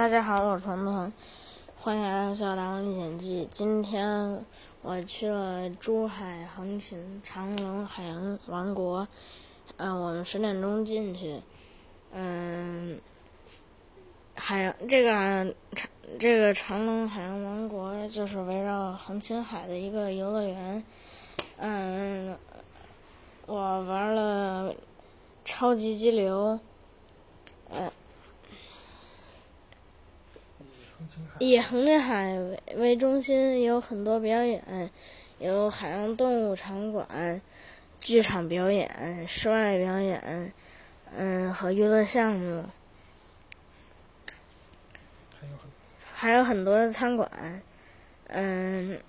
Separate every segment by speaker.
Speaker 1: 大家好，我是彤彤，欢迎来到《小大王历险记》。今天我去了珠海横琴长隆海洋王国，嗯，我们十点钟进去，嗯，海洋这个长这个长隆海洋王国就是围绕横琴海的一个游乐园，嗯，我玩了超级激流，嗯。以横琴海为为中心，有很多表演，有海洋动物场馆、剧场表演、室外表演，嗯，和娱乐项目，
Speaker 2: 还有很
Speaker 1: 还有很多餐馆，嗯，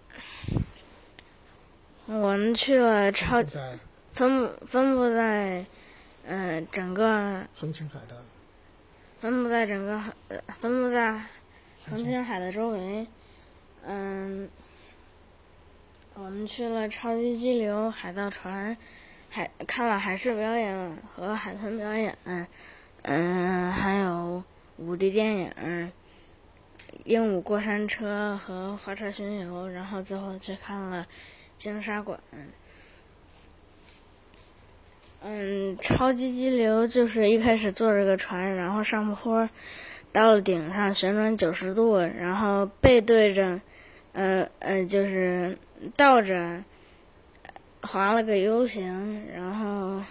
Speaker 1: 我们去了超分布分布在，嗯，整个
Speaker 2: 横琴海的。
Speaker 1: 分布在整个呃分布在横琴海的周围，嗯，我们去了超级激流、海盗船，海看了海狮表演和海豚表演，嗯，还有五 D 电影、鹦鹉过山车和花车巡游，然后最后去看了鲸鲨馆。嗯，超级激流就是一开始坐这个船，然后上坡，到了顶上旋转九十度，然后背对着，呃呃，就是倒着划了个 U 型，然后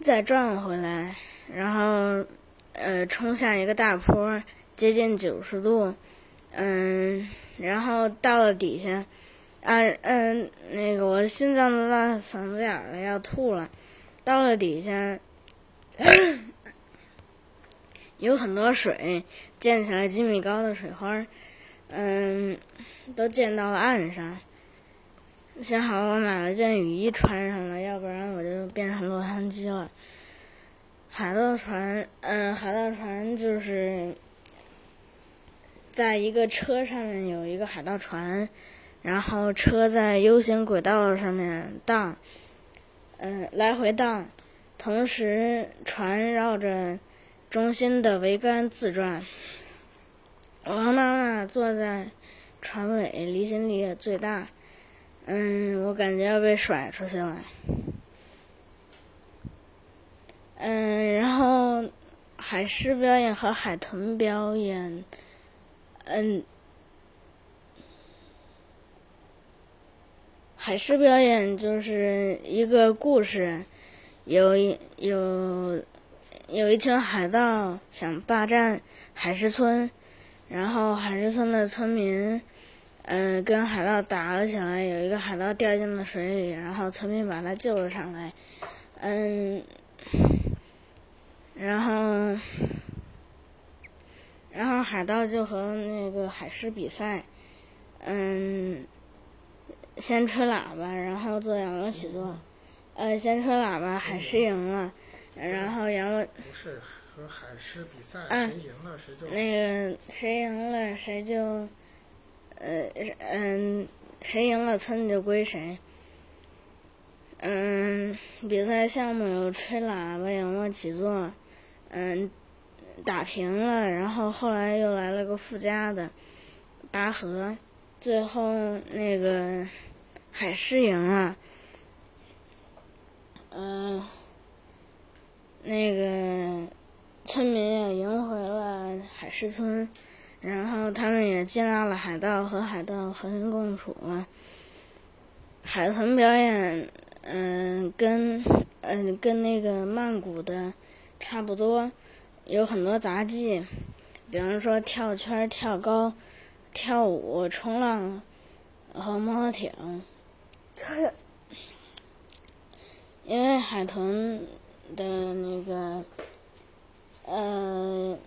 Speaker 1: 再转回来，然后呃冲下一个大坡，接近九十度，嗯，然后到了底下。啊嗯，那个我心脏都到嗓子眼了，要吐了。到了底下，有很多水，溅起来几米高的水花，嗯，都溅到了岸上。幸好我买了件雨衣穿上了，要不然我就变成落汤鸡了。海盗船，嗯，海盗船就是在一个车上面有一个海盗船。然后车在 U 型轨道上面荡，嗯，来回荡，同时船绕着中心的桅杆自转。我和妈妈坐在船尾，离心力也最大。嗯，我感觉要被甩出去了。嗯，然后海狮表演和海豚表演，嗯。海狮表演就是一个故事，有有有一群海盗想霸占海狮村，然后海狮村的村民，嗯，跟海盗打了起来，有一个海盗掉进了水里，然后村民把他救了上来，嗯，然后然后海盗就和那个海狮比赛，嗯。先吹喇叭，然后做仰卧起坐。呃，先吹喇叭，海狮赢了，然后仰卧。
Speaker 2: 不是和海狮比赛，
Speaker 1: 谁
Speaker 2: 赢了谁就。
Speaker 1: 那个谁赢了谁就，呃嗯，谁赢了村子就归谁。嗯，比赛项目有吹喇叭、仰卧起坐，嗯，打平了，然后后来又来了个附加的，拔河。最后那个海狮赢了，嗯，那个村民也赢回了海狮村，然后他们也接纳了海盗和海盗和平共处。海豚表演，嗯，跟嗯跟那个曼谷的差不多，有很多杂技，比方说跳圈、跳高。跳舞、冲浪和摩托艇，因为海豚的那个呃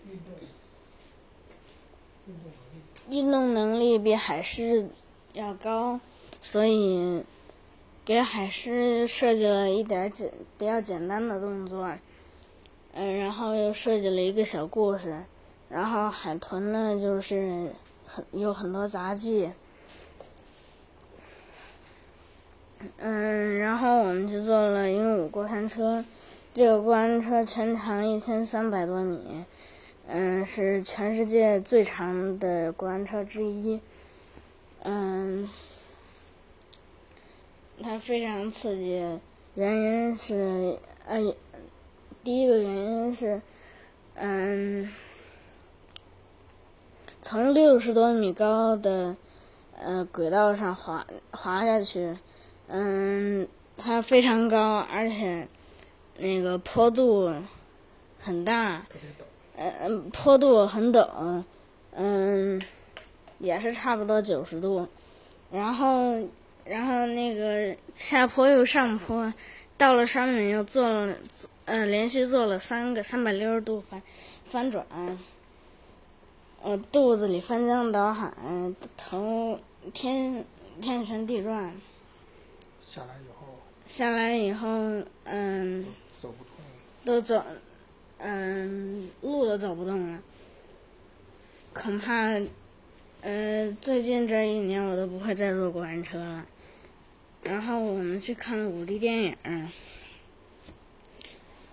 Speaker 1: 运动能力比海狮要高，所以给海狮设计了一点简比较简单的动作，嗯，然后又设计了一个小故事，然后海豚呢就是。很有很多杂技，嗯，然后我们就坐了鹦鹉过山车，这个过山车全长一千三百多米，嗯，是全世界最长的过山车之一。嗯，它非常刺激，原因是，呃，第一个原因是，嗯，从六十多米高的呃轨道上滑滑下去，嗯，它非常高，而且那个坡度很大，
Speaker 2: 嗯。
Speaker 1: 呃，坡度很陡，嗯，也是差不多九十度，然后，然后那个下坡又上坡，到了上面又做了，呃，连续做了三个三百六十度翻翻转，呃，肚子里翻江倒海，头天天旋地转。
Speaker 2: 下来以后。
Speaker 1: 下来以后，嗯。
Speaker 2: 走不动。
Speaker 1: 都走。嗯，路都走不动了，恐怕，呃，最近这一年我都不会再坐过山车了。然后我们去看了五 D 电影，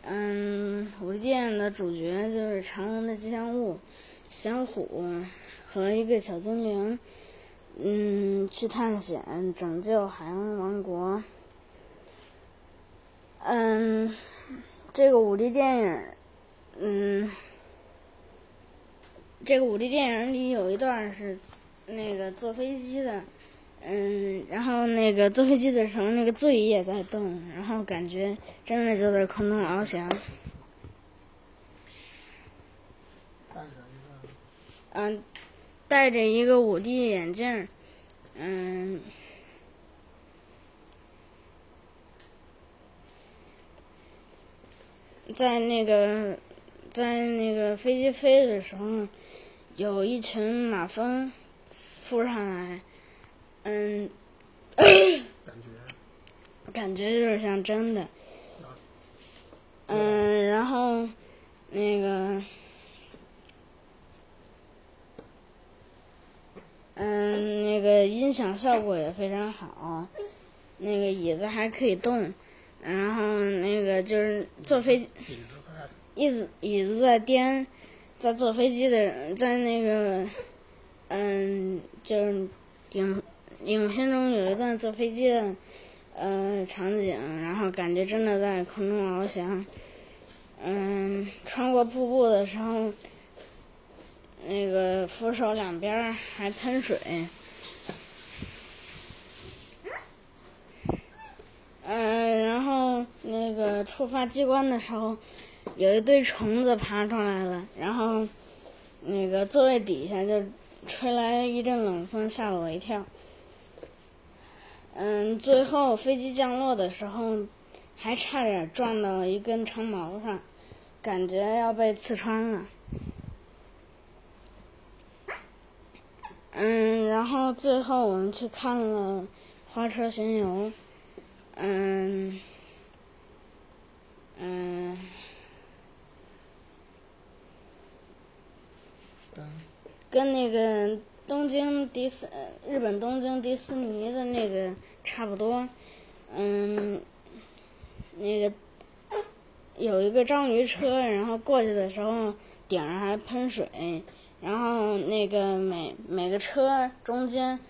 Speaker 1: 嗯，五 D 电影的主角就是长隆的吉祥物小虎和一个小精灵，嗯，去探险拯救海洋王国。嗯，这个五 D 电影。嗯，这个五 D 电影里有一段是那个坐飞机的，嗯，然后那个坐飞机的时候，那个座椅也在动，然后感觉真的就在空中翱翔。嗯，戴着一个五 D 眼镜，嗯，在那个。在那个飞机飞的时候，有一群马蜂扑上来，嗯，
Speaker 2: 感
Speaker 1: 觉感觉就是像真的，嗯，然后那个，嗯，那个音响效果也非常好，那个椅子还可以动，然后那个就是坐飞机。椅子椅子在颠，在坐飞机的在那个，嗯，就是影影片中有一段坐飞机的呃场景，然后感觉真的在空中翱翔，嗯，穿过瀑布的时候，那个扶手两边还喷水，嗯，然后那个触发机关的时候。有一堆虫子爬出来了，然后那个座位底下就吹来一阵冷风，吓了我一跳。嗯，最后飞机降落的时候，还差点撞到一根长矛上，感觉要被刺穿了。嗯，然后最后我们去看了花车巡游，嗯，嗯。跟那个东京迪斯日本东京迪士尼的那个差不多，嗯，那个有一个章鱼车，然后过去的时候顶上还喷水，然后那个每每个车中间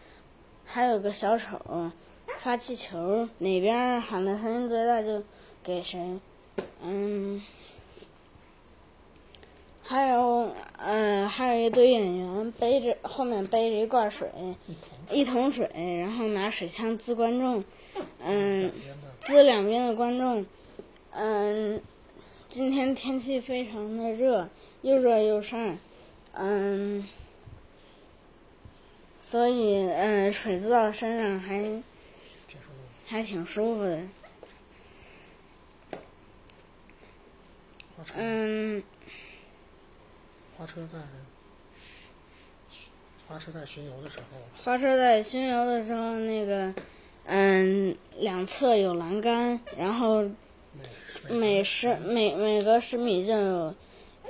Speaker 1: 还有个小丑发气球，哪边喊的声音最大就给谁，嗯。还有，嗯，还有一堆演员背着后面背着一罐水，一桶水，然后拿水枪滋观众，嗯，滋两边的观众，嗯，今天天气非常的热，又热又晒，嗯，所以，嗯，水滋到身上还还挺舒服的，嗯。
Speaker 2: 花车在花车在巡游的时候，
Speaker 1: 花车在巡游的时候，那个嗯，两侧有栏杆，然后每十每每隔十米就有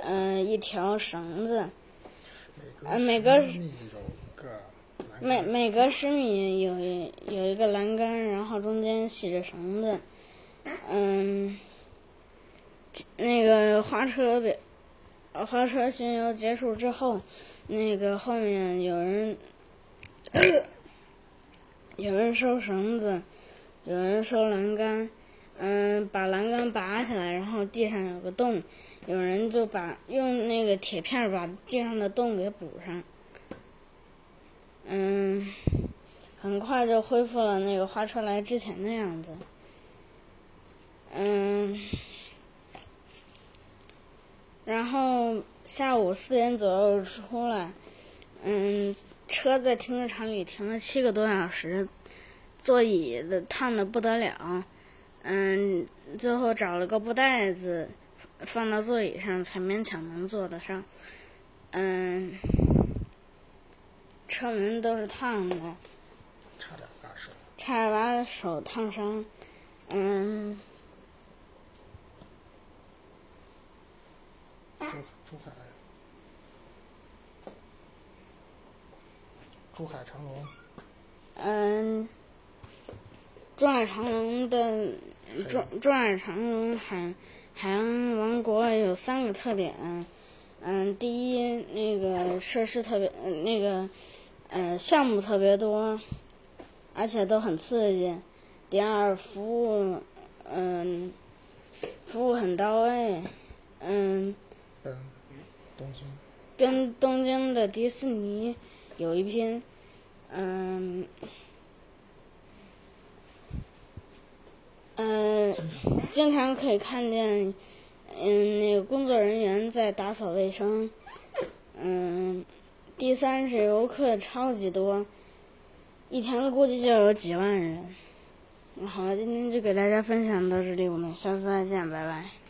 Speaker 1: 嗯一条绳子，
Speaker 2: 嗯
Speaker 1: 每隔
Speaker 2: 每
Speaker 1: 每隔十米有有一个栏杆，然后中间系着绳子，嗯，那个花车表。花车巡游结束之后，那个后面有人有人收绳子，有人收栏杆，嗯，把栏杆拔起来，然后地上有个洞，有人就把用那个铁片把地上的洞给补上，嗯，很快就恢复了那个花车来之前的样子，嗯。然后下午四点左右出来，嗯，车在停车场里停了七个多小时，座椅的烫的不得了，嗯，最后找了个布袋子放到座椅上，才勉强能坐得上，嗯，车门都是烫的，
Speaker 2: 差点把手，
Speaker 1: 差点把手烫伤，嗯。
Speaker 2: 珠海，珠海长隆。
Speaker 1: 嗯，珠海长隆的珠珠海长隆海海洋王国有三个特点。嗯，第一，那个设施特别，那个嗯项目特别多，而且都很刺激。第二，服务嗯服务很到位，嗯。
Speaker 2: 嗯东京，
Speaker 1: 跟东京的迪士尼有一拼，嗯，经常可以看见，嗯，那个工作人员在打扫卫生，嗯，第三是游客超级多，一天估计就有几万人。好了，今天就给大家分享到这里，我们下次再见，拜拜。